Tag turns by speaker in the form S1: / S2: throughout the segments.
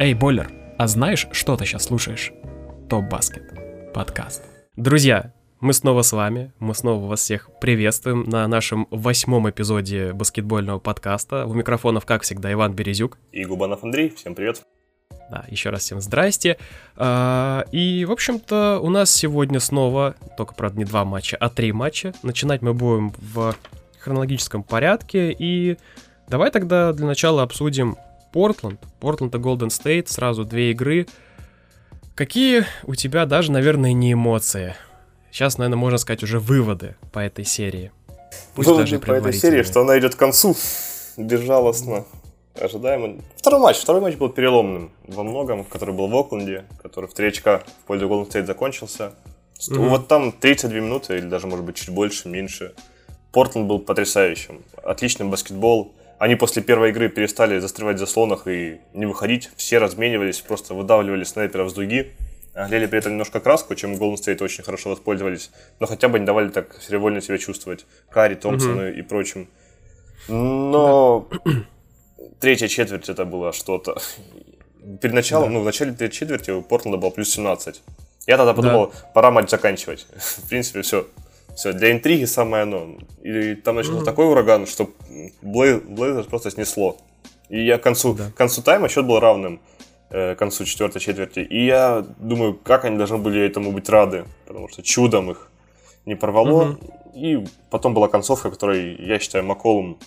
S1: Эй, Бойлер, а знаешь, что ты сейчас слушаешь? Топ Баскет. Подкаст. Друзья, мы снова с вами, мы снова вас всех приветствуем на нашем восьмом эпизоде баскетбольного подкаста. У микрофонов, как всегда, Иван Березюк.
S2: И Губанов Андрей, всем привет.
S1: Да, еще раз всем здрасте. А, и, в общем-то, у нас сегодня снова, только, правда, не два матча, а три матча. Начинать мы будем в хронологическом порядке. И давай тогда для начала обсудим Портленд. Портленд и Голден Стейт, сразу две игры. Какие у тебя даже, наверное, не эмоции? Сейчас, наверное, можно сказать уже выводы по этой серии.
S2: Пусть выводы даже по этой серии, что она идет к концу безжалостно. Ожидаемо. Второй матч. Второй матч был переломным во многом, который был в Окленде, который в 3 очка в пользу Голден Стейт закончился. Mm-hmm. Вот там 32 минуты, или даже, может быть, чуть больше, меньше. Портленд был потрясающим. Отличный баскетбол. Они после первой игры перестали застревать в заслонах и не выходить. Все разменивались, просто выдавливали снайперов с дуги. Глели при этом немножко краску, чем Golden State очень хорошо воспользовались. Но хотя бы не давали так серевольно себя чувствовать. Карри, Томпсону mm-hmm. и прочим. Но да. третья четверть это было что-то. Перед началом, да. ну, в начале третьей четверти у Портленда было плюс 17. Я тогда подумал, да. пора матч заканчивать. в принципе, все. Все, для интриги самое оно. И там начался mm-hmm. такой ураган, что Блейзерс просто снесло. И я к концу, да. к концу тайма счет был равным э, к концу четвертой четверти. И я думаю, как они должны были этому быть рады, потому что чудом их не порвало. Mm-hmm. И потом была концовка, которой, я считаю, Макколлум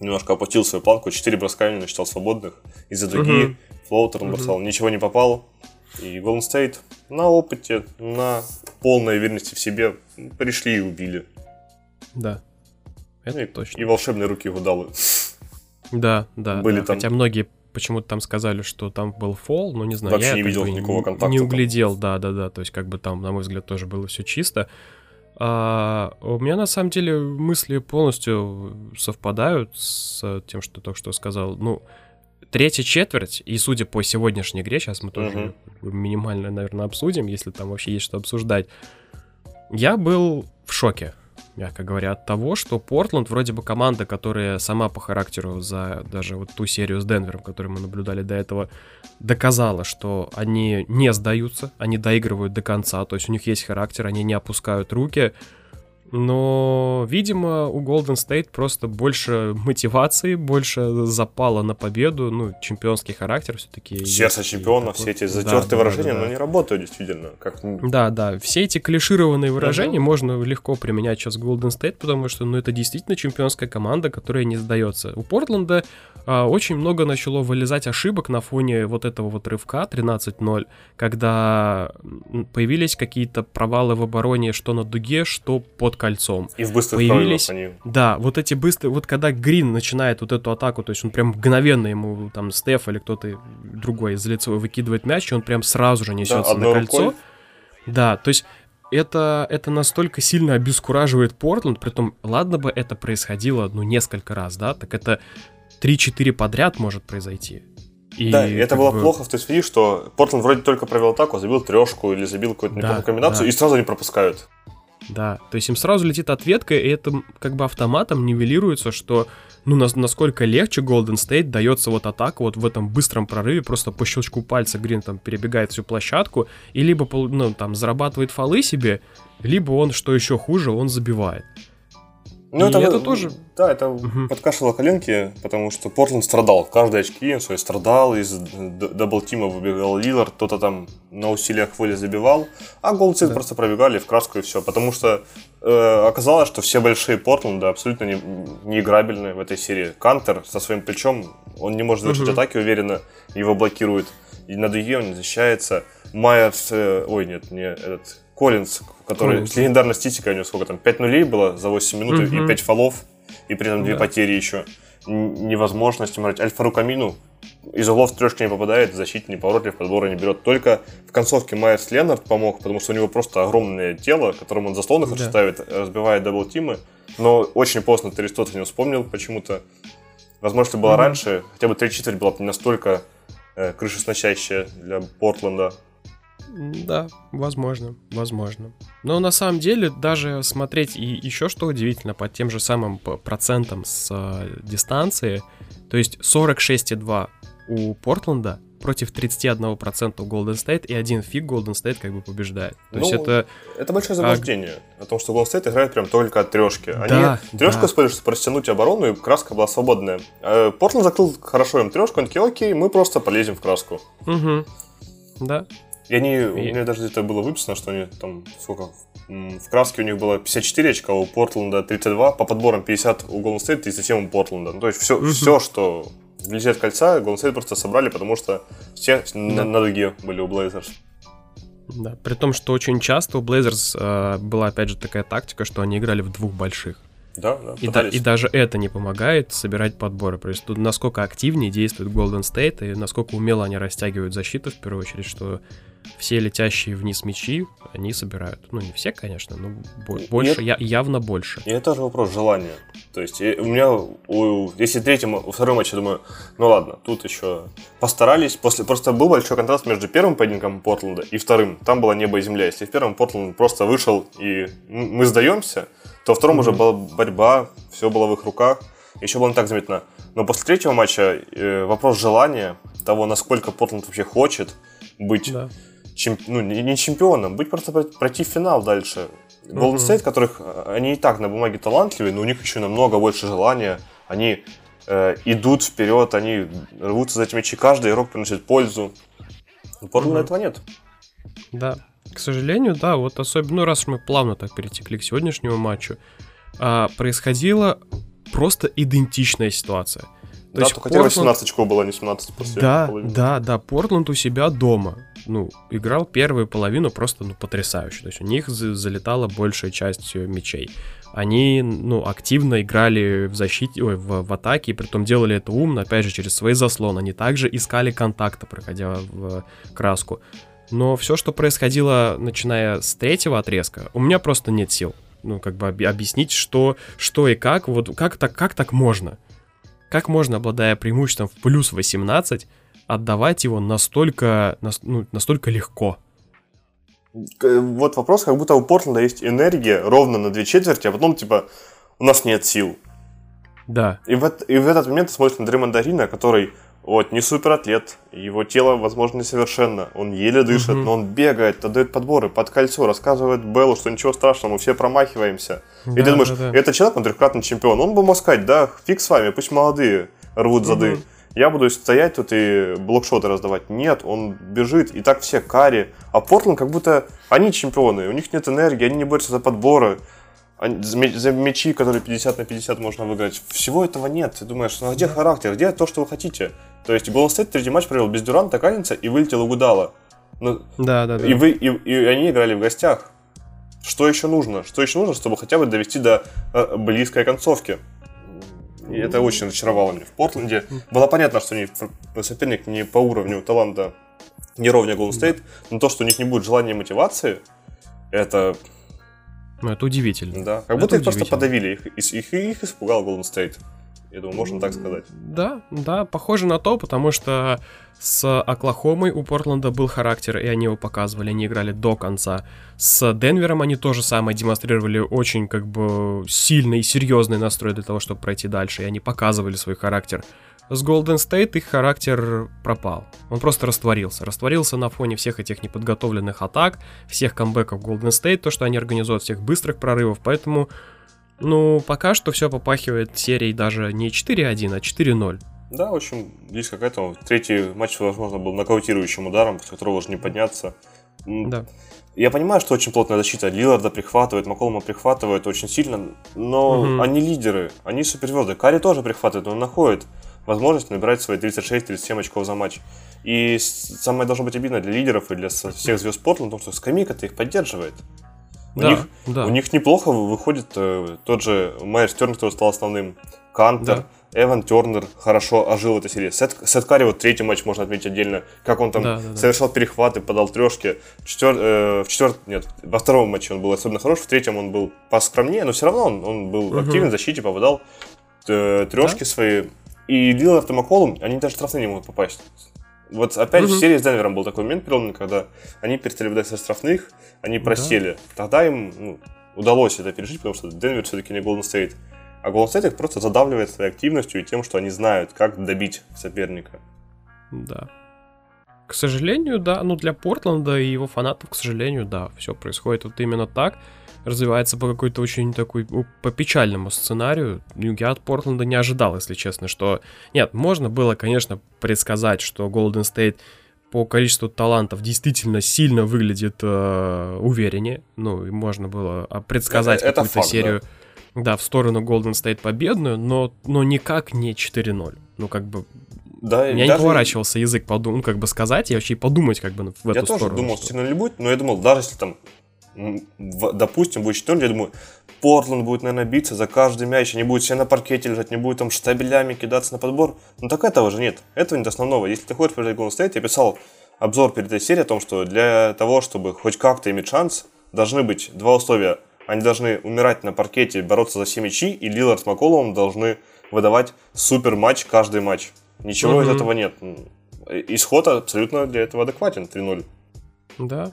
S2: немножко опустил свою планку. Четыре броска не насчитал свободных. Из-за дуги, угу. floater он бросал, ничего не попал. И Golden State на опыте, на полной уверенности в себе пришли и убили.
S1: Да.
S2: Это и, точно. И волшебные руки Гудалы.
S1: Да, да. Были да. там. Хотя многие почему-то там сказали, что там был фол, но не знаю.
S2: Вообще я не видел никакого контакта.
S1: Не углядел, да, да, да. То есть, как бы там, на мой взгляд, тоже было все чисто. А, у меня на самом деле мысли полностью совпадают с тем, что только что сказал. Ну, третья четверть, и судя по сегодняшней игре, сейчас мы тоже uh-huh. минимально, наверное, обсудим, если там вообще есть что обсуждать. Я был в шоке, мягко говоря, от того, что Портленд вроде бы команда, которая сама по характеру за даже вот ту серию с Денвером, которую мы наблюдали до этого, доказала, что они не сдаются, они доигрывают до конца, то есть у них есть характер, они не опускают руки, но, видимо, у Golden State просто больше мотивации, больше запала на победу, ну, чемпионский характер все-таки.
S2: Сердце чемпиона, все эти затертые да, выражения, да, да. но не работают действительно. Как...
S1: Да, да, все эти клишированные выражения uh-huh. можно легко применять сейчас в Golden State, потому что, ну, это действительно чемпионская команда, которая не сдается. У Портленда а, очень много начало вылезать ошибок на фоне вот этого вот рывка 13-0, когда появились какие-то провалы в обороне, что на дуге, что под кольцом.
S2: И в быстрых появились. Они...
S1: Да, вот эти быстрые, вот когда Грин начинает вот эту атаку, то есть он прям мгновенно ему там Стеф или кто-то другой из лица выкидывает мяч, и он прям сразу же несется да, на кольцо. Рукой. Да, то есть это, это настолько сильно обескураживает Портленд, притом, ладно бы это происходило, ну, несколько раз, да, так это 3-4 подряд может произойти.
S2: И да, и это было бы... плохо в той связи, что Портленд вроде только провел атаку, забил трешку или забил какую-то да, комбинацию, да. и сразу не пропускают.
S1: Да, то есть им сразу летит ответка, и это как бы автоматом нивелируется, что ну нас, насколько легче Golden State дается вот атака вот в этом быстром прорыве, просто по щелчку пальца Грин там перебегает всю площадку, и либо ну, там зарабатывает фолы себе, либо он, что еще хуже, он забивает.
S2: Ну, это, это тоже... Да, это угу. подкашивало коленки, потому что Портленд страдал. Каждый очки свой страдал, из даблтима выбегал Лиллард, кто-то там на усилиях воли забивал, а Голдсит да. просто пробегали в краску и все. Потому что э, оказалось, что все большие Портленда абсолютно не, неиграбельны в этой серии. Кантер со своим плечом, он не может завершить угу. атаки уверенно, его блокируют. И на дуге он не защищается. Майерс, э, ой, нет, не этот Коллинз, который Коллинз. с легендарной статистикой, у него сколько там, 5 нулей было за 8 минут угу. и 5 фолов, и при этом 2 да. потери еще. Невозможность играть. Аль-Фарук Амину из углов трешки не попадает, защите неповоротлив, подбора не берет. Только в концовке Майерс Ленард помог, потому что у него просто огромное тело, которым он заслонных да. ставит, разбивает дабл-тимы. Но очень поздно Терри Стоттс о нем вспомнил почему-то. Возможно, это было mm раньше, хотя бы третья четверть была не настолько э, крышесносящая для Портленда.
S1: Да, возможно, возможно. Но на самом деле даже смотреть и еще что удивительно по тем же самым процентам с э, дистанции, то есть 46,2 у Портленда против 31% Golden State, и один фиг Golden State как бы побеждает. То
S2: ну,
S1: есть это...
S2: Это большое заблуждение. А... О том, что Golden State играет прям только от трешки. Они да, трешку да. чтобы растянуть оборону, и краска была свободная. Портленд закрыл хорошо им трешку, они такие, окей, мы просто полезем в краску.
S1: Угу. Да.
S2: И они, и... у меня даже где-то было выписано, что они там, сколько, в краске у них было 54 очка, у Портленда 32, по подборам 50 у Golden State, 37 у Портленда. Ну, то есть все, угу. все что вблизи от кольца, Golden State просто собрали, потому что все да. на, на дуге были у Blazers.
S1: Да, при том, что очень часто у Blazers э, была опять же такая тактика, что они играли в двух больших.
S2: Да, да.
S1: И, да, и даже это не помогает собирать подборы. То есть тут насколько активнее действует Golden State и насколько умело они растягивают защиту в первую очередь, что все летящие вниз мячи они собирают. Ну, не все, конечно, но больше, я, явно больше.
S2: И это тоже вопрос желания. То есть у меня, у, если третьем, у второй матче, думаю, ну ладно, тут еще постарались. После, просто был большой контраст между первым поединком Портленда и вторым. Там была небо и земля. Если в первом Портленд просто вышел и мы сдаемся, то во втором mm-hmm. уже была борьба, все было в их руках. Еще было не так заметно. Но после третьего матча э, вопрос желания, того, насколько Портленд вообще хочет быть да чем, ну, не чемпионом, быть просто пройти в финал дальше. Golden State, которых э, они и так на бумаге талантливые, но у них еще намного больше желания. Они э, идут вперед, они рвутся за эти мячи, каждый игрок приносит пользу. У Портленда этого нет.
S1: Да, к сожалению, да, вот особенно, ну, раз мы плавно так перетекли к сегодняшнему матчу, а, происходила просто идентичная ситуация.
S2: То да, только Портленд... 18 очков было, а не 17 после
S1: Да, половины. да, да, Портленд у себя дома ну, играл первую половину просто, ну, потрясающе. То есть у них залетала большая часть э, мячей. Они, ну, активно играли в защите, ой, в, в атаке, и притом делали это умно, опять же, через свои заслоны. Они также искали контакта, проходя в краску. Но все, что происходило, начиная с третьего отрезка, у меня просто нет сил. Ну, как бы объяснить, что, что и как, вот как так, как так можно? Как можно, обладая преимуществом в плюс 18, отдавать его настолько, ну, настолько легко.
S2: Вот вопрос, как будто у Портленда есть энергия ровно на две четверти, а потом, типа, у нас нет сил.
S1: Да.
S2: И в, и в этот момент ты смотришь на Дреймонда Грина, который вот, не суператлет, его тело, возможно, несовершенно, он еле дышит, угу. но он бегает, отдает подборы под кольцо, рассказывает Беллу, что ничего страшного, мы все промахиваемся. Да, и ты думаешь, да, да. это человек, он трехкратный чемпион, он бы мог сказать, да, фиг с вами, пусть молодые рвут зады. Угу я буду стоять тут и блокшоты раздавать. Нет, он бежит, и так все кари. А Портленд как будто они чемпионы, у них нет энергии, они не борются за подборы, за мячи, которые 50 на 50 можно выиграть. Всего этого нет. Ты думаешь, ну а где характер, где то, что вы хотите? То есть Golden State третий матч провел без Дюранта, Канница и вылетел у Гудала.
S1: Ну, да, да, да.
S2: И, вы, и, и они играли в гостях. Что еще нужно? Что еще нужно, чтобы хотя бы довести до э, близкой концовки? И это очень разочаровало меня. В Портленде было понятно, что они соперник не по уровню таланта не ровня Golden State, но то, что у них не будет желания и мотивации, это...
S1: Ну, это удивительно.
S2: Да, как будто это их просто подавили, их, их, их испугал Golden State. Я думаю, можно так сказать.
S1: Да, да, похоже на то, потому что с Оклахомой у Портленда был характер, и они его показывали, они играли до конца. С Денвером они тоже самое демонстрировали очень как бы сильный и серьезный настрой для того, чтобы пройти дальше, и они показывали свой характер. С Golden State их характер пропал. Он просто растворился. Растворился на фоне всех этих неподготовленных атак, всех камбэков Golden State, то, что они организуют, всех быстрых прорывов. Поэтому ну, пока что все попахивает серией даже не 4-1, а 4-0.
S2: Да, в общем, близко к этому. Третий матч, возможно, был нокаутирующим ударом, с которого уже не подняться.
S1: Да.
S2: Я понимаю, что очень плотная защита. Лиларда прихватывает, Маколма прихватывает очень сильно, но угу. они лидеры, они суперзвезды. Карри тоже прихватывает, но он находит возможность набирать свои 36-37 очков за матч. И самое должно быть обидно для лидеров и для всех звезд Портленда, потому что скамейка-то их поддерживает. У, да, них, да. у них неплохо выходит э, тот же Майер Тернер, который стал основным, Кантер, да. Эван Тернер хорошо ожил в этой серии. Сет, Сет Карри, вот третий матч можно отметить отдельно, как он там да, да, совершал да. перехваты, подал трешки. Четвер, э, в четвертом, нет, во втором матче он был особенно хорош, в третьем он был поскромнее, но все равно он, он был угу. активен в защите, попадал э, трешки да? свои. И Лилард и Макколум, они даже штрафные не могут попасть. Вот опять угу. в серии с Денвером был такой момент переломный, когда они перестали выдать со штрафных, они просели. Да. Тогда им ну, удалось это пережить, потому что Денвер все-таки не Golden State. А Golden State их просто задавливает своей активностью и тем, что они знают, как добить соперника.
S1: Да. К сожалению, да. Ну, для Портленда и его фанатов, к сожалению, да. Все происходит вот именно так. Развивается по какой-то очень такой, по печальному сценарию. Я от Портленда не ожидал, если честно, что... Нет, можно было, конечно, предсказать, что Golden State по количеству талантов действительно сильно выглядит э, увереннее. Ну, и можно было а, предсказать это, какую-то это серию. Да. да, в сторону Golden State победную, но, но никак не 4-0. Ну, как бы да, у меня даже... не поворачивался язык подумать, ну, как бы сказать и вообще подумать как бы в
S2: я
S1: эту сторону.
S2: Я тоже думал, что 4 будет, но я думал, даже если там, допустим, будет 4 я думаю, Портленд будет, наверное, биться за каждый мяч, не будет все на паркете лежать, не будет там штабелями кидаться на подбор. Но так этого же нет. Этого нет основного. Если ты хочешь побеждать Golden State, я писал обзор перед этой серией о том, что для того, чтобы хоть как-то иметь шанс, должны быть два условия. Они должны умирать на паркете, бороться за все мячи, и Лилард с Маколовым должны выдавать супер матч каждый матч. Ничего угу. из этого нет. Исход абсолютно для этого адекватен, 3-0.
S1: Да,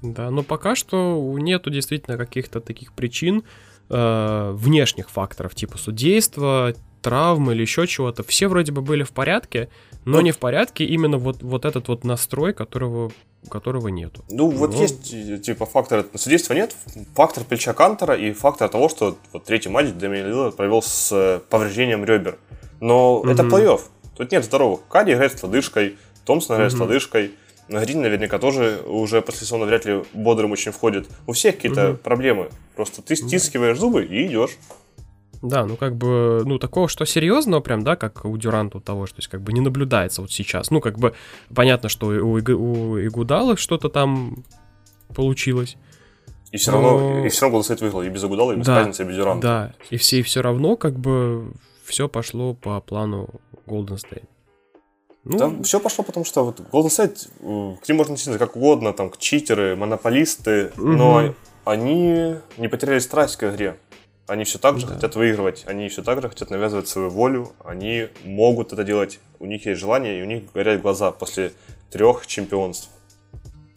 S1: да, но пока что нету действительно каких-то таких причин, э, внешних факторов, типа судейства, травмы или еще чего-то. Все вроде бы были в порядке, но ну, не в порядке именно вот, вот этот вот настрой, которого, которого нету.
S2: Ну, вот но... есть, типа, фактор судейства нет, фактор плеча Кантера и фактор того, что вот третий матч Дэмиан Лилла провел с э, повреждением ребер. Но mm-hmm. это плей-офф. Тут нет здоровых. Карри играет с лодыжкой, Томпсон играет mm-hmm. с лодыжкой. Грин наверняка тоже уже после сезона вряд ли бодрым очень входит. У всех какие-то mm-hmm. проблемы. Просто ты стискиваешь зубы и идешь.
S1: Да, ну как бы, ну такого, что серьезного прям, да, как у Дюранта того, что то есть как бы не наблюдается вот сейчас. Ну как бы понятно, что у, у Игудала что-то там получилось.
S2: И все равно, Но... и все равно Голден выиграл и без Игудала, и без да, разницы, и без Дюранта.
S1: Да, и все, и все равно как бы все пошло по плану Golden State.
S2: Ну, да, все пошло, потому что вот Golden State, к ним можно относиться как угодно, там, к читеры, монополисты, угу. но они не потеряли страсть к игре. Они все так же да. хотят выигрывать, они все так же хотят навязывать свою волю, они могут это делать, у них есть желание, и у них горят глаза после трех чемпионств.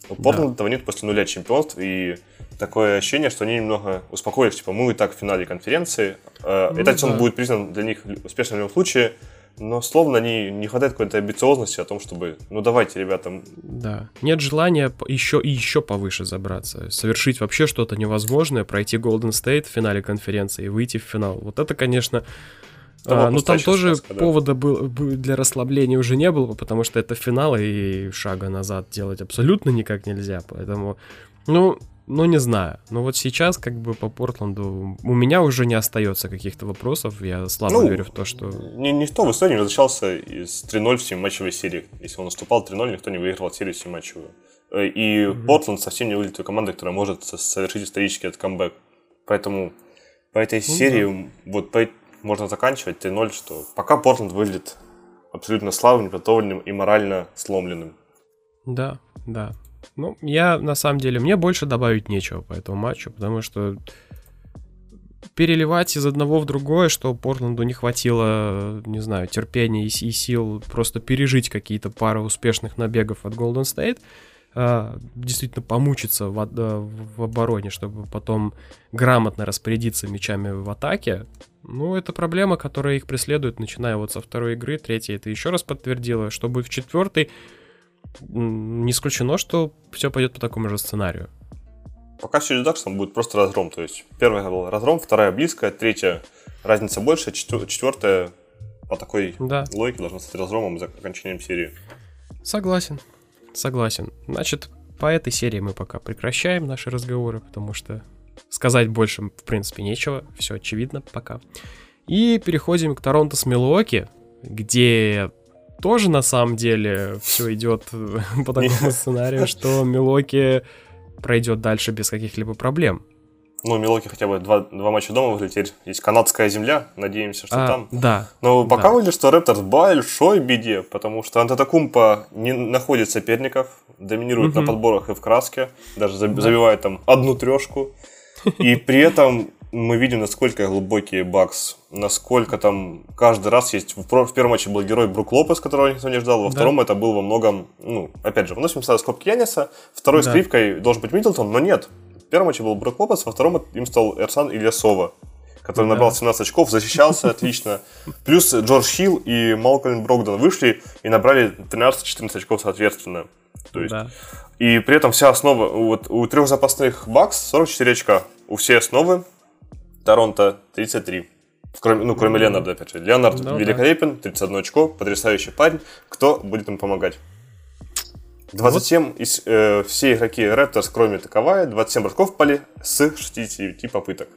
S2: У Портленда да. этого нет после нуля чемпионств, и такое ощущение, что они немного успокоились, типа, мы и так в финале конференции, э, ну, этот да. будет признан для них успешным в любом случае, но словно они не хватает какой-то амбициозности о том, чтобы, ну давайте, ребята.
S1: Да, нет желания еще и еще повыше забраться, совершить вообще что-то невозможное, пройти Golden State в финале конференции и выйти в финал. Вот это, конечно, а, ну там тоже сказка, повода был, для расслабления уже не было, потому что это финал, и шага назад делать абсолютно никак нельзя. Поэтому, ну, ну, не знаю. Но вот сейчас, как бы по Портленду, у меня уже не остается каких-то вопросов. Я слабо ну, верю в то, что.
S2: Никто в истории не возвращался из 3-0 в 7-матчевой серии. Если он наступал 3-0, никто не выигрывал серию 7-матчевую. Э, и mm-hmm. Портленд совсем не выглядит той командой, которая может совершить исторический этот камбэк. Поэтому по этой mm-hmm. серии вот по, можно заканчивать 3-0, что пока Портленд выглядит абсолютно слабым, неподготовленным и морально сломленным.
S1: Да, да. Ну, я на самом деле, мне больше добавить нечего по этому матчу, потому что переливать из одного в другое, что Портленду не хватило, не знаю, терпения и, и сил просто пережить какие-то пары успешных набегов от Golden State, а, действительно помучиться в, в обороне, чтобы потом грамотно распорядиться мячами в атаке, ну, это проблема, которая их преследует, начиная вот со второй игры, третьей это еще раз подтвердило, чтобы в четвертой не исключено, что все пойдет по такому же сценарию.
S2: Пока все идет там будет просто разгром. То есть первая был разгром, вторая близкая, третья разница больше, четвертая по такой да. логике должна стать разгромом за окончанием серии.
S1: Согласен, согласен. Значит, по этой серии мы пока прекращаем наши разговоры, потому что сказать больше, в принципе, нечего. Все очевидно пока. И переходим к Торонто с Милуоки, где тоже на самом деле все идет по такому сценарию, что Милоки пройдет дальше без каких-либо проблем.
S2: Ну, Милоки хотя бы два, два матча дома выиграли, теперь есть канадская земля, надеемся, что а, там.
S1: Да.
S2: Но пока да. выглядит, что Рэпторс в большой беде, потому что Антетокумпа не находит соперников, доминирует угу. на подборах и в краске, даже забивает там одну трешку. И при этом мы видим, насколько глубокий бакс, насколько там каждый раз есть... В, в первом матче был герой Брук Лопес, которого никто не ждал, во да. втором это был во многом... Ну, опять же, выносим сюда скобки Яниса, второй да. скрипкой должен быть Миддлтон, но нет. В первом матче был Брук Лопес, во втором им стал Эрсан Ильясова, который набрал 17 очков, защищался отлично. Плюс Джордж Хилл и Малкольм Брогдон вышли и набрали 13-14 очков соответственно. То есть, да. И при этом вся основа, вот у трех запасных Бакс 44 очка, у всей основы Торонто 33. Кроме, ну, кроме Леонарда, опять же. Леонард ну, великолепен, 31 очко, потрясающий парень. Кто будет ему помогать? 27 вот. из э, все игроки Raptors, кроме таковая, 27 бросков поле с 69 попыток.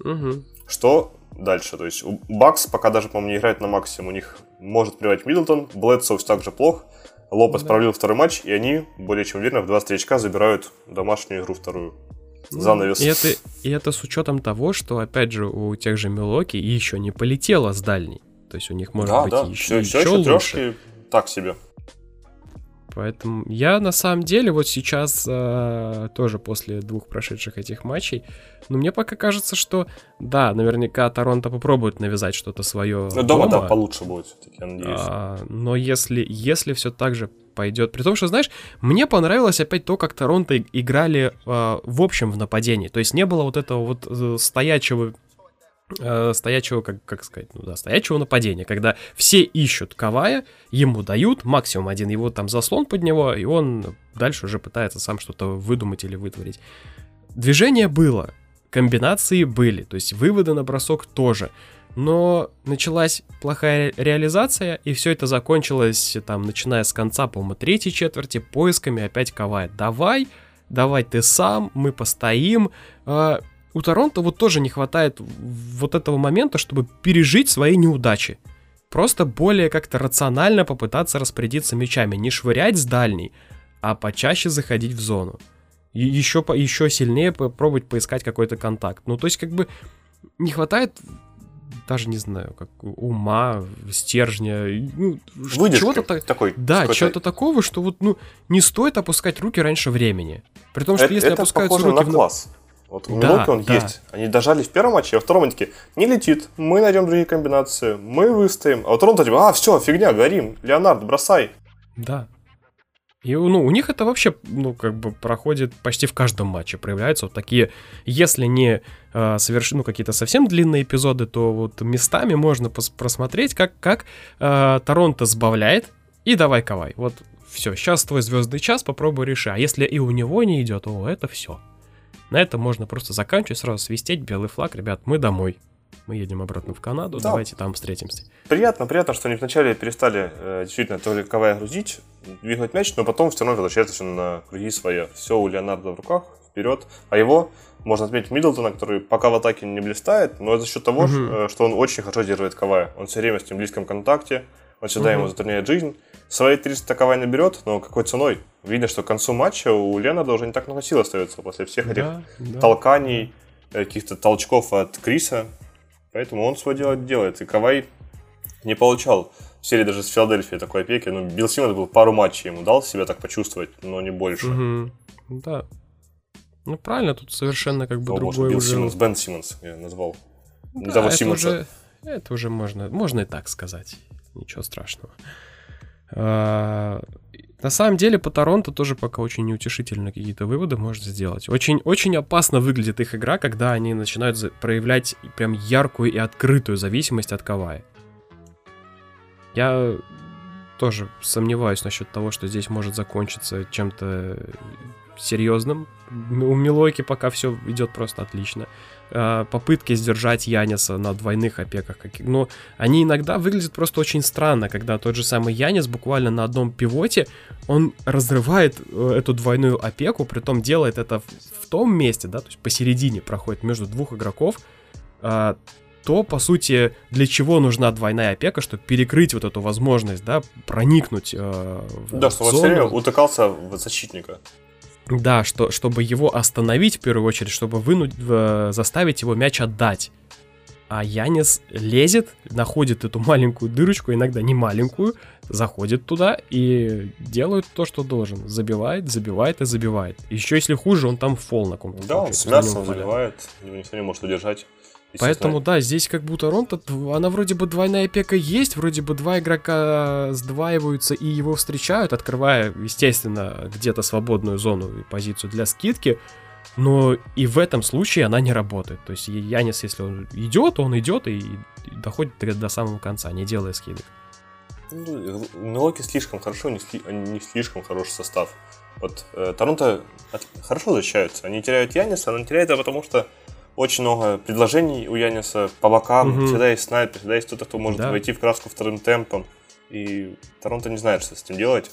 S1: Угу.
S2: Что дальше? То есть у Бакс пока даже, по-моему, не играет на максимум. У них может приводить Миддлтон, Блэдсоус также плох. Лопес да. провалил второй матч, и они более чем уверенно в 23 очка забирают домашнюю игру вторую.
S1: Занавес. И это, и это с учетом того, что, опять же, у тех же Милоки еще не полетело с дальней. То есть у них может
S2: да,
S1: быть
S2: да.
S1: еще,
S2: все, еще, еще лучше. так себе.
S1: Поэтому я на самом деле вот сейчас э, тоже после двух прошедших этих матчей, ну мне пока кажется, что да, наверняка Торонто попробует навязать что-то свое.
S2: Дома, дома, да, получше будет, я надеюсь. А,
S1: но если, если все так же пойдет. При том, что, знаешь, мне понравилось опять то, как Торонто играли э, в общем в нападении. То есть не было вот этого вот э, стоячего э, стоячего, как, как сказать, ну да, стоячего нападения, когда все ищут Кавая, ему дают максимум один его там заслон под него, и он дальше уже пытается сам что-то выдумать или вытворить. Движение было, комбинации были, то есть выводы на бросок тоже. Но началась плохая реализация, и все это закончилось, там, начиная с конца, по-моему, третьей четверти, поисками опять Кавая. Давай, давай ты сам, мы постоим. А, у Торонто вот тоже не хватает вот этого момента, чтобы пережить свои неудачи. Просто более как-то рационально попытаться распорядиться мячами, не швырять с дальней, а почаще заходить в зону. И еще, еще сильнее попробовать поискать какой-то контакт. Ну, то есть, как бы, не хватает даже не знаю, как ума, стержня, ну, чего-то так, такой. Да, чего-то такого, что вот, ну, не стоит опускать руки раньше времени. При том, что это, если
S2: это
S1: опускаются
S2: руки на в... класс. Вот у да, он да. есть. Они дожали в первом матче, а во втором они такие, не летит, мы найдем другие комбинации, мы выстоим. А вот Торонто типа, а, все, фигня, горим, Леонард, бросай.
S1: Да. И ну, у них это вообще, ну, как бы проходит почти в каждом матче. Проявляются вот такие, если не э, соверш... ну, какие-то совсем длинные эпизоды, то вот местами можно пос- просмотреть, как, как э, Торонто сбавляет, и давай ковай. Вот все, сейчас твой звездный час, попробуй реши. А если и у него не идет, о, это все. На этом можно просто заканчивать, сразу свистеть белый флаг, ребят, мы домой. Мы едем обратно в Канаду, да. давайте там встретимся.
S2: Приятно, приятно, что они вначале перестали э, действительно толковая грузить, двигать мяч, но потом все равно возвращается на круги свои. Все у Леонардо в руках, вперед. А его можно отметить Миддлтона, который пока в атаке не блистает, но за счет того, угу. что он очень хорошо держит Кавая. Он все время с ним в близком контакте, он всегда угу. ему затрудняет жизнь. Свои 300 Кавай наберет, но какой ценой? Видно, что к концу матча у Ленарда уже не так много сил остается после всех этих да, да. толканий, э, каких-то толчков от Криса. Поэтому он свое дело делает. И Кавай не получал в серии даже с Филадельфией такой опеки. Ну, Билл Симмонс был пару матчей ему дал себя так почувствовать, но не больше.
S1: Угу. Да. Ну, правильно, тут совершенно как бы О, другой
S2: Билл
S1: уже...
S2: Симмонс, Бен Симмонс я назвал.
S1: Да, Того это Симмонса. Уже, это уже можно, можно и так сказать. Ничего страшного. А, на самом деле по Торонто тоже пока очень неутешительно какие-то выводы может сделать. Очень, очень опасно выглядит их игра, когда они начинают проявлять прям яркую и открытую зависимость от Кавая. Я тоже сомневаюсь насчет того, что здесь может закончиться чем-то серьезным. У Милойки пока все идет просто отлично. А, попытки сдержать Яниса на двойных опеках, но они иногда выглядят просто очень странно, когда тот же самый Янис буквально на одном пивоте, он разрывает э, эту двойную опеку, притом делает это в том месте, да, то есть посередине проходит между двух игроков, а, то, по сути, для чего нужна двойная опека, чтобы перекрыть вот эту возможность, да, проникнуть э,
S2: в Да, чтобы он утыкался в защитника.
S1: Да, что, чтобы его остановить в первую очередь, чтобы вынуть, э, заставить его мяч отдать. А Янис лезет, находит эту маленькую дырочку, иногда не маленькую, заходит туда и делает то, что должен. Забивает, забивает и забивает. Еще если хуже, он там фол на каком-то.
S2: Да, он с мясом забивает, никто не может удержать.
S1: Поэтому, да, здесь как будто Ронта, она вроде бы двойная опека есть, вроде бы два игрока сдваиваются и его встречают, открывая, естественно, где-то свободную зону и позицию для скидки, но и в этом случае она не работает. То есть Янис, если он идет, он идет и, доходит до самого конца, не делая скидок.
S2: Ну, Милоки слишком хорошо, не, сли, не слишком хороший состав. Вот э, Торонто от, хорошо защищаются. Они теряют Яниса, но теряют это потому, что очень много предложений у Яниса по бокам. Угу. Всегда есть снайпер, всегда есть кто-то, кто может да. войти в краску вторым темпом. И Торонто не знает, что с этим делать.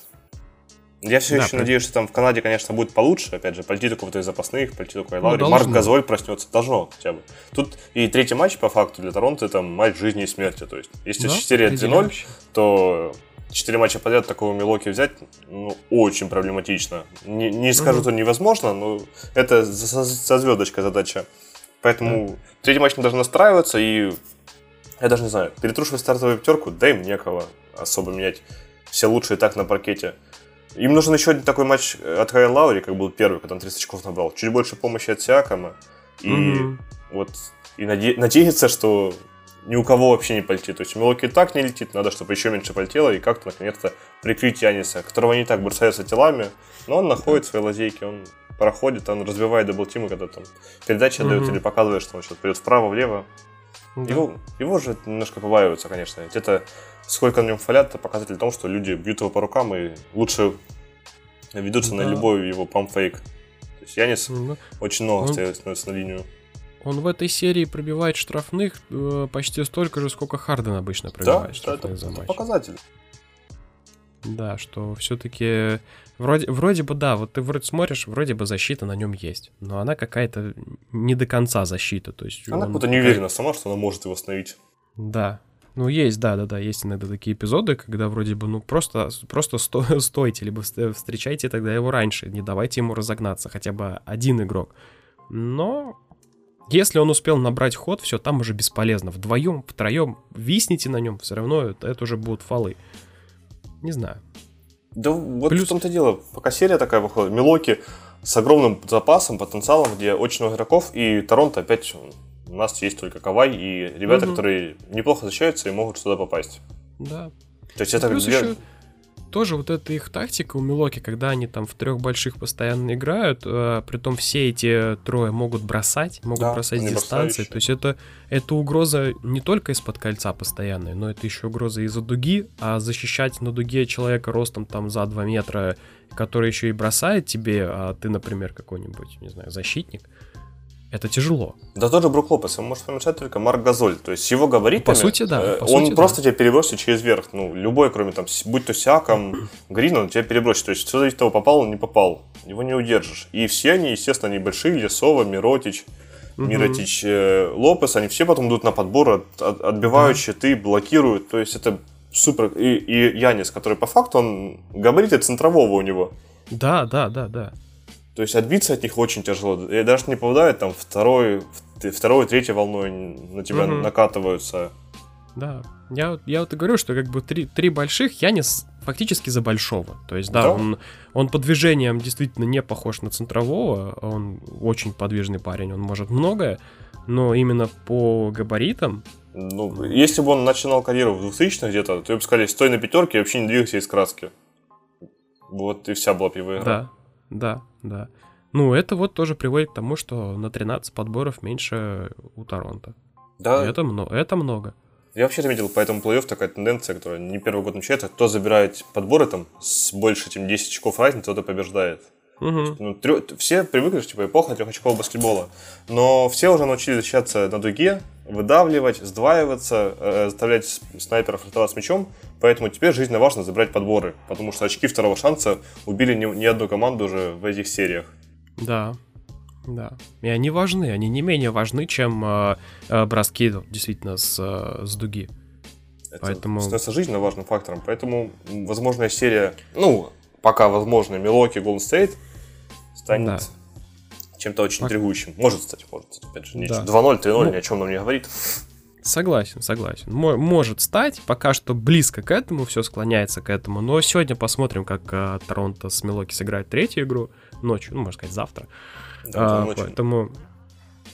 S2: Я все да, еще при... надеюсь, что там в Канаде, конечно, будет получше. Опять же, полетит у кого-то из запасных, полетит у кого-то ну, Марк Газоль проснется, должно хотя бы. Тут и третий матч, по факту, для Торонто, это матч жизни и смерти. То есть, если да, серия 3-0, то 4 матча подряд такого Милоки взять, ну, очень проблематично. Не, не скажу, угу. что невозможно, но это со, со звездочкой задача. Поэтому да. третий матч не должен настраиваться, и я даже не знаю, перетрушивать стартовую пятерку, да им некого особо менять. Все лучшие так на паркете. Им нужен еще один такой матч от Кайла Лаури, как был первый, когда он 30 очков набрал. Чуть больше помощи от Сиакама. И mm-hmm. вот и наде- надеяться, что ни у кого вообще не полетит. То есть Милоки и так не летит, надо, чтобы еще меньше полетело и как-то наконец-то прикрыть Яниса, которого не так бросаются телами, но он находит свои лазейки, он проходит, он разбивает даблтимы, когда там передача mm-hmm. дает или показывает, что он сейчас пойдет вправо-влево. Да. Его, его же немножко побаиваются, конечно. Где-то сколько на нем фалят, это показатель того, что люди бьют его по рукам и лучше ведутся да. на любой его памфейк. То есть Янис ну, очень много он, становится на линию.
S1: Он в этой серии пробивает штрафных э, почти столько же, сколько Харден обычно пробивает да, штрафных
S2: это, за матч. Это показатель.
S1: Да, что все-таки вроде, вроде бы да, вот ты вроде смотришь, вроде бы защита на нем есть, но она какая-то не до конца защита, то есть.
S2: Она как-то не уверена сама, что она может его остановить.
S1: Да, ну, есть, да, да, да, есть иногда такие эпизоды, когда вроде бы, ну, просто, просто сто, стойте, либо встречайте тогда его раньше, не давайте ему разогнаться, хотя бы один игрок. Но если он успел набрать ход, все, там уже бесполезно. Вдвоем, втроем, висните на нем, все равно это, это уже будут фолы. Не знаю.
S2: Да вот Плюс... в том-то дело, пока серия такая выходит, Милоки с огромным запасом, потенциалом, где очень много игроков, и Торонто опять у нас есть только Кавай и ребята, угу. которые неплохо защищаются и могут сюда попасть.
S1: Да.
S2: То есть это Плюс две... еще
S1: тоже вот эта их тактика у Милоки, когда они там в трех больших постоянно играют, э, притом все эти трое могут бросать, могут да, бросать дистанции. То есть это, это угроза не только из-под кольца постоянная, но это еще угроза из-за дуги, а защищать на дуге человека ростом там за 2 метра, который еще и бросает тебе, а ты, например, какой-нибудь, не знаю, защитник, это тяжело.
S2: Да тот же Брук Лопес, ему может помешать только Марк Газоль. То есть его габаритами...
S1: По сути, да.
S2: Э,
S1: по
S2: он
S1: сути,
S2: просто
S1: да.
S2: тебя перебросит через верх. Ну, любой, кроме там, будь то Сиаком, Грин, он тебя перебросит. То есть все зависит от того, попал он, не попал. Его не удержишь. И все они, естественно, они большие. Лесова, Миротич, Миротич, э, Лопес, они все потом идут на подбор, от, от, отбивают да. щиты, блокируют. То есть это супер. И, и Янис, который по факту, он габариты центрового у него.
S1: Да, да, да, да.
S2: То есть отбиться от них очень тяжело. И даже не попадает там второй, второй, третьей волной на тебя угу. накатываются.
S1: Да, я, я вот и говорю, что как бы три, три больших Янис фактически за большого. То есть, да, да. Он, он по движениям действительно не похож на центрового, он очень подвижный парень, он может многое, но именно по габаритам...
S2: Ну, если бы он начинал карьеру в 2000 где-то, то я бы сказали, стой на пятерке и вообще не двигайся из краски. Вот и вся была бы его игра.
S1: Да, да, да. Ну, это вот тоже приводит к тому, что на 13 подборов меньше у Торонто. Да. И это, это много.
S2: Я вообще заметил по этому плей-офф такая тенденция, которая не первый год начинается. Кто забирает подборы там с больше, чем 10 очков разницы, тот и побеждает. Угу. Ну, трё... Все привыкли, что типа эпоха трехочкового баскетбола. Но все уже научились защищаться на дуге, выдавливать, сдваиваться, э, заставлять снайперов рисовать с мячом. Поэтому теперь жизненно важно забрать подборы. Потому что очки второго шанса убили не, не одну команду уже в этих сериях.
S1: Да, да. И они важны, они не менее важны, чем э, э, броски действительно с, э, с дуги.
S2: Это поэтому... становится жизненно важным фактором. Поэтому возможная серия, ну, пока возможно, Милоки, Golden State станет да. Чем-то очень интригующим. Может стать, может. Опять же, да. 2-0, 3-0 ну, ни о чем нам не говорит.
S1: Согласен, согласен. Может стать, пока что близко к этому, все склоняется к этому. Но сегодня посмотрим, как э, Торонто с Милоки сыграет третью игру ночью, ну, можно сказать, завтра. Да, а, поэтому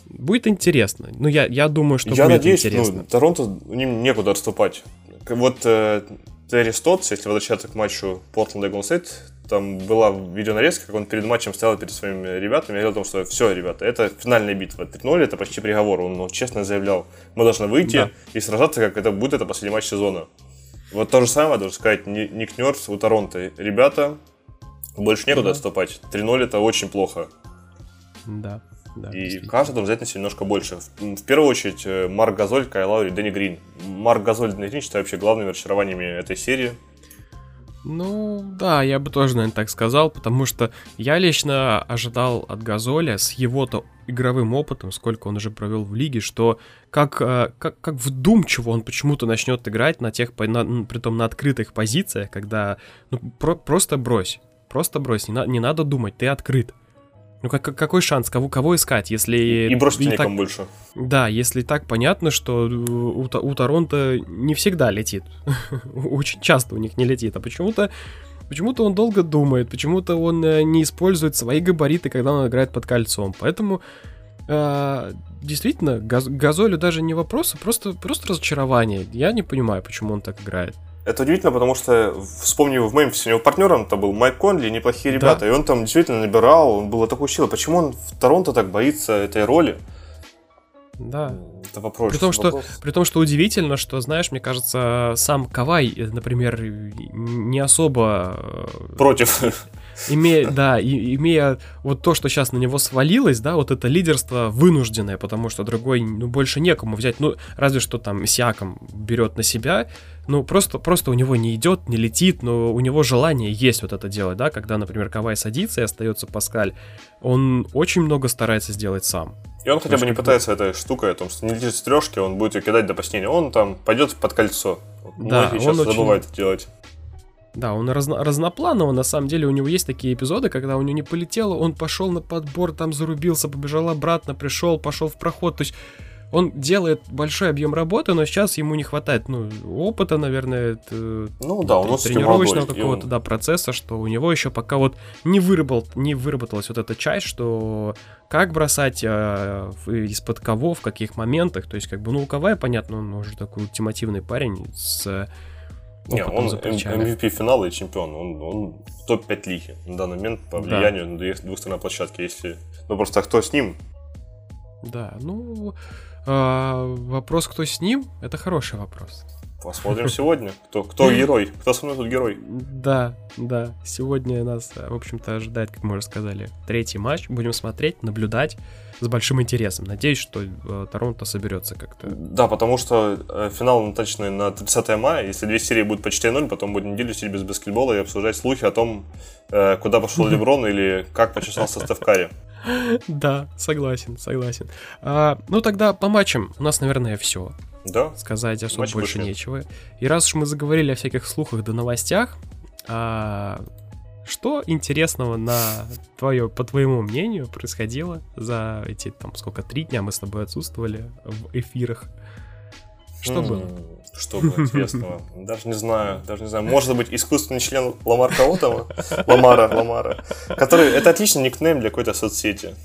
S1: будет интересно. Ну, я, я думаю, что
S2: я
S1: будет
S2: надеюсь,
S1: ну, интересно.
S2: Ну, Торонто, им некуда отступать. Вот э, Терри Стотс, если возвращаться к матчу Portland и State, там была видеонарезка, как он перед матчем стоял перед своими ребятами и говорил о том, что все, ребята, это финальная битва. 3-0 это почти приговор. Он ну, честно заявлял, мы должны выйти да. и сражаться, как это будет это последний матч сезона. Вот то же самое должен сказать Ник Нерс у Торонто. Ребята, больше некуда да. отступать. 3-0 это очень плохо.
S1: Да. Да,
S2: и каждый должен взять на себя немножко больше. В, в первую очередь, э, Марк Газоль, Кай Лаури, Дэнни Грин. Марк Газоль и Дэнни Грин считаю вообще главными разочарованиями этой серии.
S1: Ну, да, я бы тоже, наверное, так сказал, потому что я лично ожидал от Газоля с его-то игровым опытом, сколько он уже провел в лиге, что как, э, как, как вдумчиво он почему-то начнет играть на тех, на, притом на открытых позициях, когда, ну, про, просто брось, просто брось, не, на, не надо думать, ты открыт. Ну как, какой шанс, кого, кого искать, если...
S2: И бросить некому так... больше.
S1: Да, если так понятно, что у, у Торонто не всегда летит. Очень часто у них не летит, а почему-то Почему-то он долго думает, почему-то он э, не использует свои габариты, когда он играет под кольцом. Поэтому э, действительно, газ, Газолю даже не вопрос, а просто, просто разочарование. Я не понимаю, почему он так играет.
S2: Это удивительно, потому что, вспомнив в Мемфисе, у него партнером то был Майк Конли, неплохие ребята, да. и он там действительно набирал, он был такой силой. Почему он в Торонто так боится этой роли?
S1: Да.
S2: Это вопрос.
S1: При том, что, при том, что удивительно, что, знаешь, мне кажется, сам Кавай, например, не особо...
S2: Э, Против.
S1: Имея, да, и, имея вот то, что сейчас на него свалилось, да, вот это лидерство вынужденное, потому что другой, ну, больше некому взять, ну, разве что там Сиаком берет на себя, ну, просто, просто у него не идет, не летит, но у него желание есть вот это делать, да, когда, например, Кавай садится и остается Паскаль, он очень много старается сделать сам.
S2: И он хотя бы не пытается этой штукой, о том, что не летит с трешки, он будет ее кидать до последнего. Он там пойдет под кольцо.
S1: Да,
S2: Многие сейчас очень... забывают это делать.
S1: Да, он разно, разнопланово, на самом деле у него есть такие эпизоды, когда у него не полетело, он пошел на подбор, там зарубился, побежал обратно, пришел, пошел в проход, то есть он делает большой объем работы, но сейчас ему не хватает, ну, опыта, наверное,
S2: ну, да,
S1: он тренировочного какого-то, он... да, процесса, что у него еще пока вот не, выработал, не выработалась вот эта часть, что как бросать э, из-под кого, в каких моментах, то есть как бы, ну, у Кавая, понятно, он уже такой ультимативный парень с
S2: не, он MVP финала и чемпион. Он, он топ-5 лиги на данный момент по влиянию да. на двухсторонней площадке. Если... Ну просто кто с ним?
S1: Да, ну э, вопрос, кто с ним, это хороший вопрос.
S2: Посмотрим сегодня, кто, кто герой, кто со мной тут герой.
S1: Да, да, сегодня нас, в общем-то, ожидает, как мы уже сказали, третий матч. Будем смотреть, наблюдать с большим интересом. Надеюсь, что э, Торонто соберется как-то.
S2: Да, потому что э, финал наточенный на 30 мая. Если две серии будут по 4-0, потом будет неделю сидеть без баскетбола и обсуждать слухи о том, э, куда пошел Леброн или как почесался Стеф Карри.
S1: Да, согласен, согласен. А, ну тогда по матчам у нас, наверное, все.
S2: Да.
S1: Сказать особо Матч больше нечего. И раз уж мы заговорили о всяких слухах да новостях, а, что интересного на твое, по твоему мнению, происходило за эти там сколько три дня мы с тобой отсутствовали в эфирах? Что было?
S2: Что было интересного? Даже не знаю, даже не знаю. Может быть, искусственный член Ламар кого-то? Ламара, Ламара. Который, это отличный никнейм для какой-то соцсети.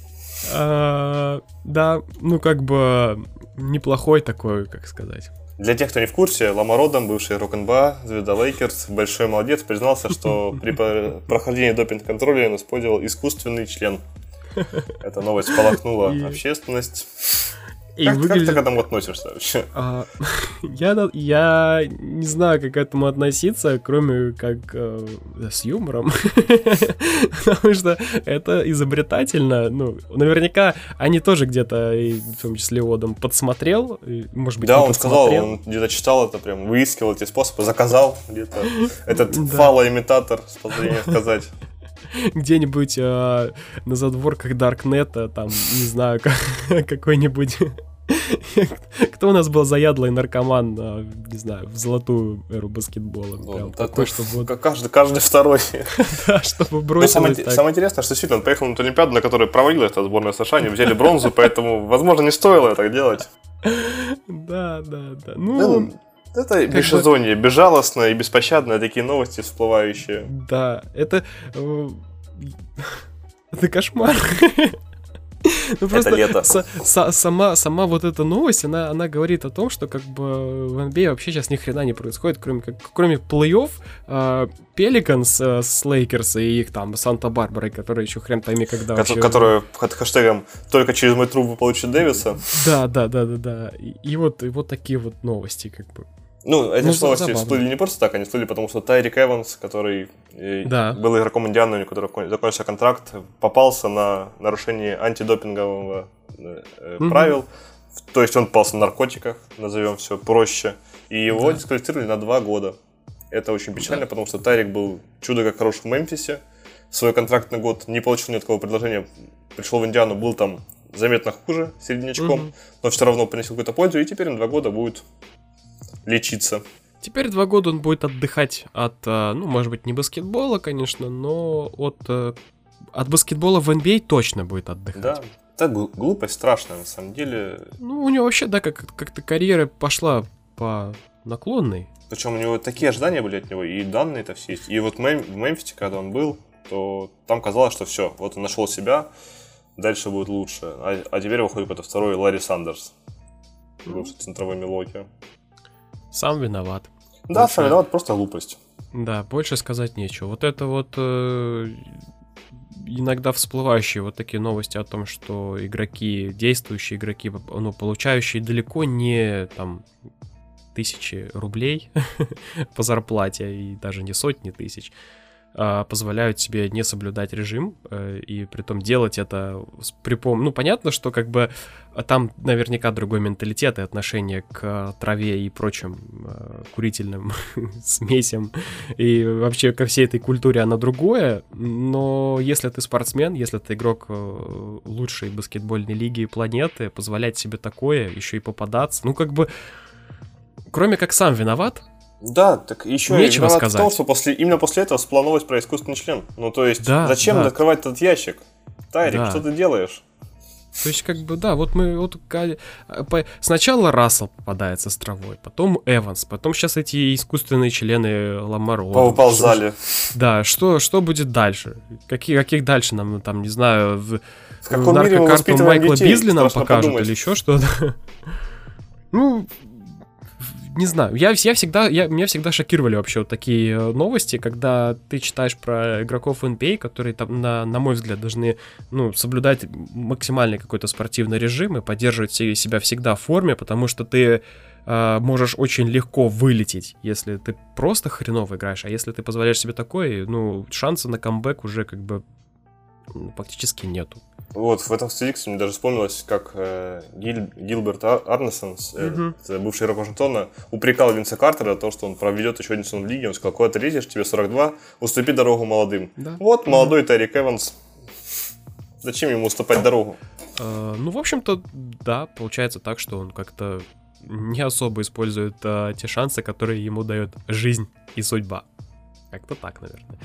S1: А, да, ну как бы неплохой такой, как сказать.
S2: Для тех, кто не в курсе, Ламар Одом, бывший игрок НБА, звезда Лейкерс, большой молодец, признался, что при прохождении допинг-контроля он использовал искусственный член. Эта новость всполохнула общественность. И как, выглядит... как ты к этому относишься вообще? А,
S1: я, я не знаю, как к этому относиться, кроме как э, с юмором. Потому что это изобретательно. Ну, наверняка они тоже где-то, в том числе Одом, подсмотрел. Может быть,
S2: Да, он сказал, он где-то читал это, прям выискивал эти способы, заказал где-то этот фалоимитатор, с позволения сказать
S1: где-нибудь э, на задворках Даркнета, там, не знаю, какой-нибудь... Кто у нас был заядлый наркоман, а, не знаю, в золотую эру баскетбола?
S2: Ну, Прям такой, чтобы вот... каждый, каждый второй.
S1: да, чтобы бросить.
S2: самое, самое интересное, что действительно он поехал на ту Олимпиаду, на которой провалила эта сборная США, они взяли бронзу, поэтому, возможно, не стоило так делать.
S1: Да, да, да. Ну,
S2: это безшезонье, бы... безжалостное и беспощадное такие новости всплывающие.
S1: Да, это... Э, это кошмар. Ну, просто Это лето. сама, сама вот эта новость, она, она говорит о том, что как бы в NBA вообще сейчас ни хрена не происходит, кроме, как, кроме плей-офф, э, Пеликанс э, с Лейкерс и их там Санта-Барбарой, которые еще хрен пойми когда
S2: вообще... Которые под хэштегом «Только через мой труп вы получите Дэвиса».
S1: Да, да, да, да, да. И, и вот, и вот такие вот новости как бы.
S2: Ну, эти ну, забавно. всплыли не просто так, они всплыли, потому что Тайрик Эванс, который э, да. был игроком Индианы, у которого закончился контракт, попался на нарушение антидопингового mm-hmm. правил. То есть он попался на наркотиках, назовем все проще. И его да. дисквалифицировали на два года. Это очень печально, да. потому что Тайрик был чудо как хорош в Мемфисе. Свой контрактный год не получил ни от кого предложения. Пришел в Индиану, был там заметно хуже середнячком, mm-hmm. но все равно принесил какую-то пользу, и теперь на два года будет лечиться.
S1: Теперь два года он будет отдыхать от, э, ну, может быть, не баскетбола, конечно, но от, э, от баскетбола в NBA а точно будет отдыхать.
S2: Да, так глупость страшная, на самом деле.
S1: Ну, у него вообще, да, как- как-то карьера пошла по наклонной.
S2: Причем у него такие ожидания были от него, и данные-то все есть. И вот в Мемфисе, когда он был, то там казалось, что все, вот он нашел себя, дальше будет лучше. А, а теперь выходит какой-то второй Ларри Сандерс, бывший центровой Милоки.
S1: Сам виноват.
S2: Да, больше... сам виноват, просто глупость.
S1: Да, больше сказать нечего. Вот это вот э, иногда всплывающие вот такие новости о том, что игроки, действующие игроки, ну, получающие далеко не там тысячи рублей по зарплате и даже не сотни тысяч, позволяют себе не соблюдать режим э, и при том делать это при пом... Ну, понятно, что как бы там наверняка другой менталитет и отношение к траве и прочим э, курительным смесям и вообще ко всей этой культуре она другое, но если ты спортсмен, если ты игрок э, лучшей баскетбольной лиги планеты, позволять себе такое, еще и попадаться, ну как бы кроме как сам виноват,
S2: да, так еще Нечего сказать. в том, что после, именно после этого всплановалось про искусственный член. Ну, то есть, да, зачем да. открывать этот ящик? Тайрик, да. что ты делаешь?
S1: То есть, как бы, да, вот мы вот сначала Рассел попадается с травой, потом Эванс, потом сейчас эти искусственные члены Ламаро.
S2: Повыползали.
S1: Да, что, что будет дальше? Какие, каких дальше нам, там, не знаю, в,
S2: в каком наркокарту
S1: Майкла
S2: детей?
S1: Бизли нам покажут подумать. или еще что-то? Ну, не знаю, я, я всегда, я, меня всегда шокировали вообще вот такие э, новости, когда ты читаешь про игроков NBA, которые там, на, на мой взгляд, должны, ну, соблюдать максимальный какой-то спортивный режим и поддерживать себя всегда в форме, потому что ты э, можешь очень легко вылететь, если ты просто хреново играешь, а если ты позволяешь себе такое, ну, шанса на камбэк уже как бы ну, практически нету.
S2: Вот, в этом стиликсе мне даже вспомнилось, как э, Гиль, Гилберт Ар Арнесон, э, mm-hmm. бывший игрок Вашингтона, упрекал Винса Картера то, что он проведет еще один сезон в лиге. Он сказал, куда ты лезешь, тебе 42, уступи дорогу молодым. Да. Вот, молодой mm-hmm. Терри Эванс. Зачем ему уступать дорогу?
S1: Uh, ну, в общем-то, да, получается так, что он как-то не особо использует uh, те шансы, которые ему дает жизнь и судьба. Как-то так, наверное.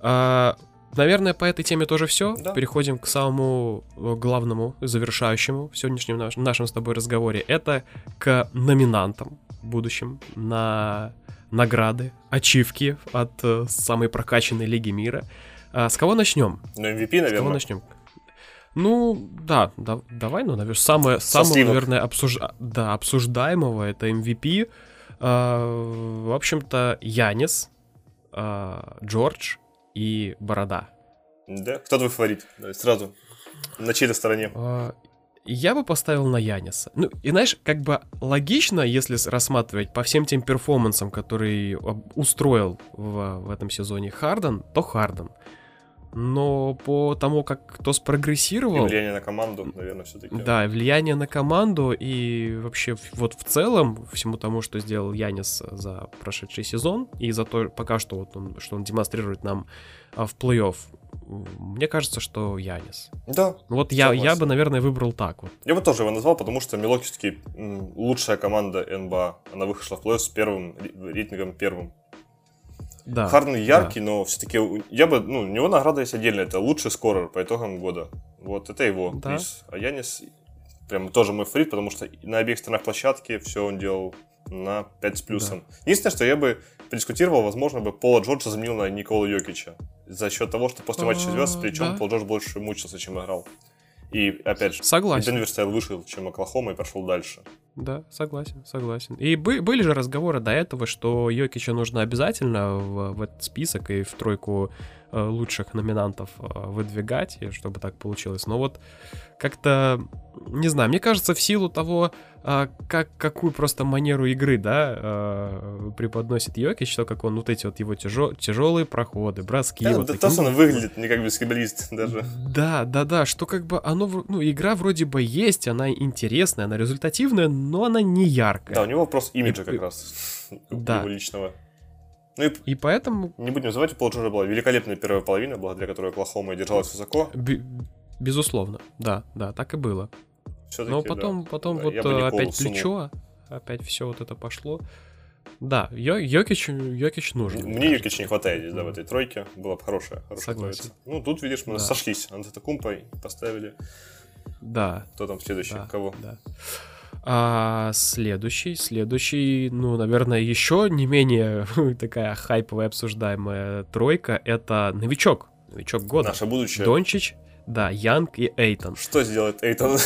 S1: Uh, Наверное, по этой теме тоже все. Да. Переходим к самому э, главному, завершающему в сегодняшнем наш, нашем с тобой разговоре. Это к номинантам будущим на награды, ачивки от э, самой прокачанной лиги мира. А, с кого начнем?
S2: Ну, MVP, наверное. С кого начнем?
S1: Ну, да, да самое, наверное, самое, самое, наверное, обсуж... да, обсуждаемого это MVP. А, в общем-то, Янис, а, Джордж, и Борода.
S2: Да? Кто твой фаворит? Сразу. На чьей-то стороне? А,
S1: я бы поставил на Яниса. Ну, и знаешь, как бы логично, если рассматривать по всем тем перформансам, которые устроил в, в этом сезоне Харден, то Харден. Но по тому, как кто спрогрессировал...
S2: И влияние на команду, наверное, все-таки.
S1: Да, влияние на команду и вообще вот в целом всему тому, что сделал Янис за прошедший сезон и за то, пока что вот он, что он демонстрирует нам а, в плей-офф, мне кажется, что Янис.
S2: Да.
S1: Вот я, я бы, наверное, выбрал так вот.
S2: Я бы тоже его назвал, потому что Милоки все-таки лучшая команда НБА. Она вышла в плей-офф с первым рейтингом первым. Да. Харден яркий, да. но все-таки я бы, ну, у него награда есть отдельная, это лучший скорер по итогам года. Вот это его да. приз. А Янис прям тоже мой фрит, потому что на обеих сторонах площадки все он делал на 5 с плюсом. Да. Единственное, что я бы подискутировал, возможно, бы Пола Джорджа заменил на Никола Йокича. За счет того, что после матча звезд с плечом да. Пол Джордж больше мучился, чем играл. И, опять же,
S1: согласен.
S2: Денвер стоял выше, чем Оклахома, и прошел дальше.
S1: Да, согласен, согласен. И бы, были же разговоры до этого, что Йокича нужно обязательно в, в этот список и в тройку э, лучших номинантов э, выдвигать, чтобы так получилось. Но вот как-то, не знаю, мне кажется, в силу того, а, как, какую просто манеру игры, да, а, преподносит Йокич, что как он вот эти вот его тяжел, тяжелые проходы, броски.
S2: Да,
S1: вот
S2: да таким... то, он выглядит не как баскетболист даже.
S1: Да, да, да, что как бы оно, ну, игра вроде бы есть, она интересная, она результативная, но она не яркая.
S2: Да, у него вопрос имиджа как раз, да. его личного.
S1: Ну и, и поэтому...
S2: Не будем называть, у Пол Джорджа была великолепная первая половина, благодаря которой Оклахома держалась высоко.
S1: Б- безусловно, да, да, так и было. Но потом, да. потом да, вот э, опять плечо, опять все вот это пошло. Да, Йо, Йокич, Йокич нужен.
S2: Мне Йокич не хватает здесь, да, в этой тройке. Была бы хорошая, хорошая Согласен. Ну, тут, видишь, мы да. сошлись. Антетокумпой поставили.
S1: Да.
S2: Кто там следующий?
S1: Да,
S2: Кого?
S1: Да. А следующий, следующий, ну, наверное, еще не менее такая хайповая обсуждаемая тройка, это новичок. Новичок года.
S2: Наше будущее.
S1: Дончич, да, Янг и Эйтон.
S2: Что сделает Эйтон?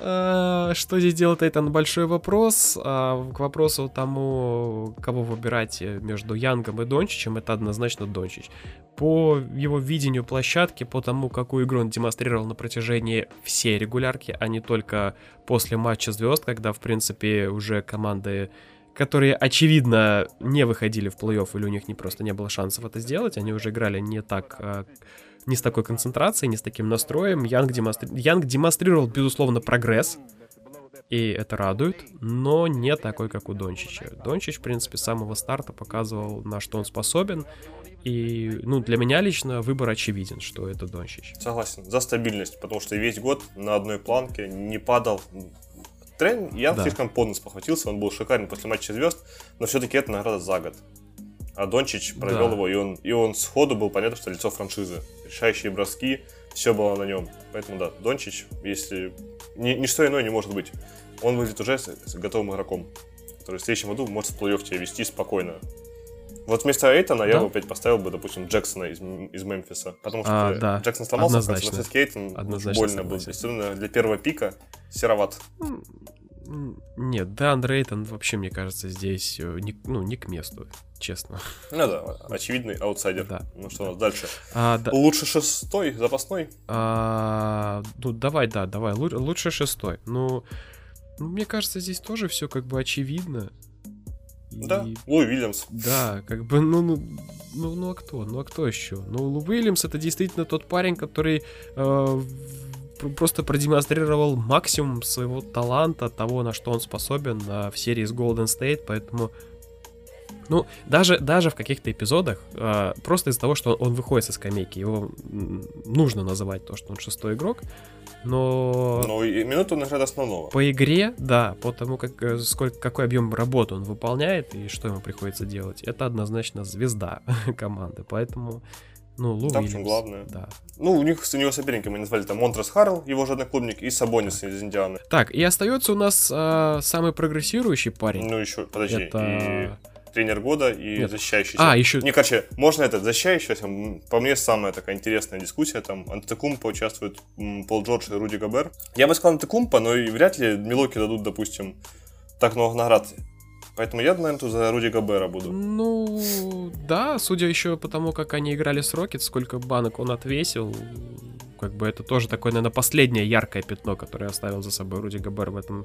S1: А, что здесь делает Эйтон? Большой вопрос. А, к вопросу тому, кого выбирать между Янгом и Дончичем, это однозначно Дончич. По его видению площадки, по тому, какую игру он демонстрировал на протяжении всей регулярки, а не только после матча звезд, когда, в принципе, уже команды которые, очевидно, не выходили в плей-офф, или у них не просто не было шансов это сделать, они уже играли не так а, не с такой концентрацией, не с таким настроем. Янг, демонстри... Янг демонстрировал, безусловно, прогресс, и это радует, но не такой, как у Дончича. Дончич, в принципе, с самого старта показывал, на что он способен, и, ну, для меня лично выбор очевиден, что это Дончич.
S2: Согласен, за стабильность, потому что весь год на одной планке не падал. Трен Янг да. слишком поздно спохватился, он был шикарен после матча звезд, но все-таки это награда за год. А Дончич провел да. его, и он, и он сходу был понятно, что лицо франшизы. Решающие броски, все было на нем. Поэтому да, Дончич, если ни, ничто иное не может быть. Он выглядит уже с, с готовым игроком, который в следующем году может в плей-офф тебя вести спокойно. Вот вместо Эйтона да? я бы опять поставил бы, допустим, Джексона из, из Мемфиса. Потому что а, да. Джексон сломался, Однозначно. но все-таки Эйтон Однозначно больно был. Особенно для первого пика сероват.
S1: Нет, да, Андрей Эйтон вообще, мне кажется, здесь э, не, ну, не к месту честно.
S2: Ну да, очевидный аутсайдер. Да. Ну что у нас дальше? А, да. Лучше шестой, запасной?
S1: А, ну давай, да, давай, лучше шестой. Ну, ну, мне кажется, здесь тоже все как бы очевидно.
S2: Да, и... Луи Уильямс.
S1: Да, как бы, ну, ну, ну, ну, а кто? Ну, а кто еще? Ну, Лу Уильямс это действительно тот парень, который э, просто продемонстрировал максимум своего таланта, того, на что он способен э, в серии с Golden State, поэтому ну, даже, даже в каких-то эпизодах, э, просто из-за того, что он, выходит со скамейки, его нужно называть то, что он шестой игрок, но...
S2: Ну, и минуту он играет основного.
S1: По игре, да, по тому, как, э, сколько, какой объем работы он выполняет и что ему приходится делать, это однозначно звезда команды, поэтому... Ну, Лу
S2: Там Уильямс,
S1: главное.
S2: Да. Ну, у них, у него соперники мы назвали там Монтрес Харрелл, его же одноклубник, и Сабонис из Индианы.
S1: Так, и остается у нас э, самый прогрессирующий парень.
S2: Ну, еще, подожди, это... и тренер года и Нет. защищающийся.
S1: А, еще...
S2: Не, короче, можно это защищающийся. По мне, самая такая интересная дискуссия. Там Антетокумпа участвует Пол Джордж и Руди Габер. Я бы сказал Антетокумпа, но и вряд ли Милоки дадут, допустим, так много наград. Поэтому я, наверное, тут за Руди Габера буду.
S1: Ну, да, судя еще по тому, как они играли с Рокет, сколько банок он отвесил, как бы это тоже такое, наверное, последнее яркое пятно, которое оставил за собой Руди Габер в этом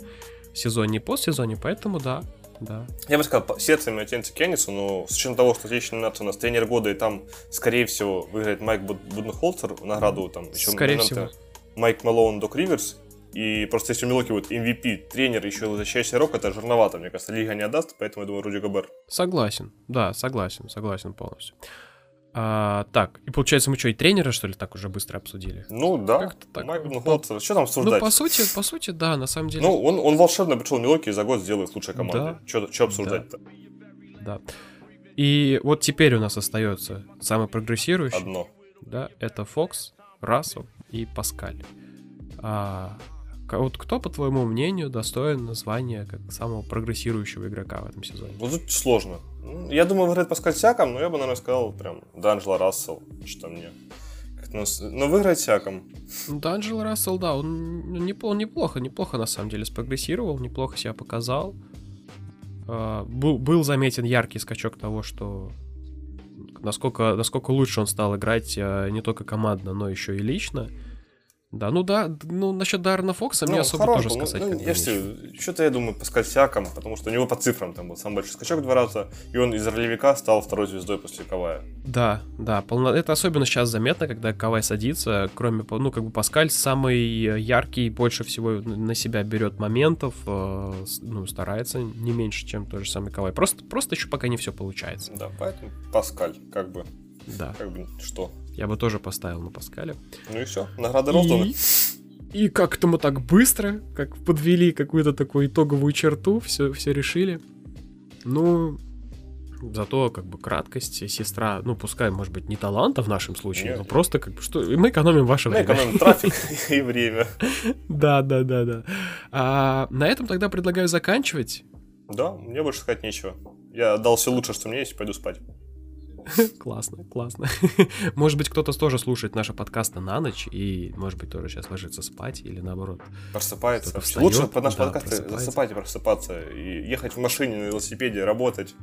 S1: сезоне и постсезоне, поэтому да, да.
S2: Я бы сказал, сердцем я тянется к Янису, но с учетом того, что отличная номинация у нас тренер года, и там, скорее всего, выиграет Майк Буденхолцер, награду там еще
S1: скорее всего.
S2: Майк Малоун, Док Риверс, и просто если у Милоки будет MVP, тренер, еще защищающий рок, это жирновато, мне кажется, лига не отдаст, поэтому я думаю, Руди Габер.
S1: Согласен, да, согласен, согласен полностью. А, так, и получается, мы что, и тренера, что ли, так уже быстро обсудили?
S2: Ну да. Как-то так. Майк Буденхолцер, что там обсуждать?
S1: Ну, по сути, по сути, да, на самом деле.
S2: Ну, он, он волшебно пришел в Милоки и за год сделает лучшей командой. Да. Что обсуждать-то?
S1: Да. да. И вот теперь у нас остается самый прогрессирующий.
S2: Одно.
S1: Да, это Фокс, Рассел и Паскаль. А, вот кто, по твоему мнению, достоин названия как самого прогрессирующего игрока в этом сезоне?
S2: Вот тут сложно. Я думаю, выиграет Паскаль Сяком, но я бы, наверное, сказал прям Данжела Рассел, что мне. Но, но выиграть всяком.
S1: Да, Анджел Рассел, да, он неплохо, неплохо, неплохо на самом деле спрогрессировал, неплохо себя показал. А, был, был заметен яркий скачок того, что насколько, насколько лучше он стал играть а, не только командно, но еще и лично. Да, ну да, ну насчет Даррена Фокса ну, мне особо хорош, тоже сказать. Ну,
S2: я что-то я думаю пускать всяком, потому что у него по цифрам там был самый большой скачок два раза, и он из ролевика стал второй звездой после Кавая.
S1: Да, да, полно... это особенно сейчас заметно, когда Кавай садится, кроме, ну как бы Паскаль самый яркий, больше всего на себя берет моментов, э, ну старается не меньше, чем тот же самый Кавай. Просто, просто еще пока не все получается.
S2: Да, поэтому Паскаль, как бы.
S1: Да.
S2: Как бы что?
S1: Я бы тоже поставил на Паскале.
S2: Ну и все, награды розданы. И...
S1: И как-то мы так быстро, как подвели какую-то такую итоговую черту, все, все решили. Ну, зато как бы краткость, сестра, ну пускай, может быть, не таланта в нашем случае, Нет. но просто как бы что, мы экономим ваше
S2: мы время. Мы экономим трафик и время.
S1: Да, да, да, да. А на этом тогда предлагаю заканчивать.
S2: Да, мне больше сказать нечего. Я дал все лучшее, что мне есть, пойду спать.
S1: Классно, классно. Может быть, кто-то тоже слушает наши подкасты на ночь и, может быть, тоже сейчас ложится спать или наоборот.
S2: Просыпается. Лучше под наши да, подкасты засыпать и просыпаться. И ехать в машине, на велосипеде, работать.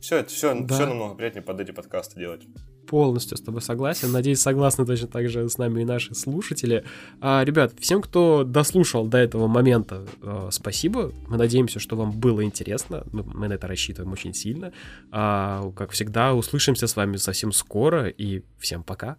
S2: Все, это все, да. все намного приятнее под эти подкасты делать
S1: полностью с тобой согласен. Надеюсь, согласны точно так же с нами и наши слушатели. А, ребят, всем, кто дослушал до этого момента, э, спасибо. Мы надеемся, что вам было интересно. Мы, мы на это рассчитываем очень сильно. А, как всегда, услышимся с вами совсем скоро. И всем пока.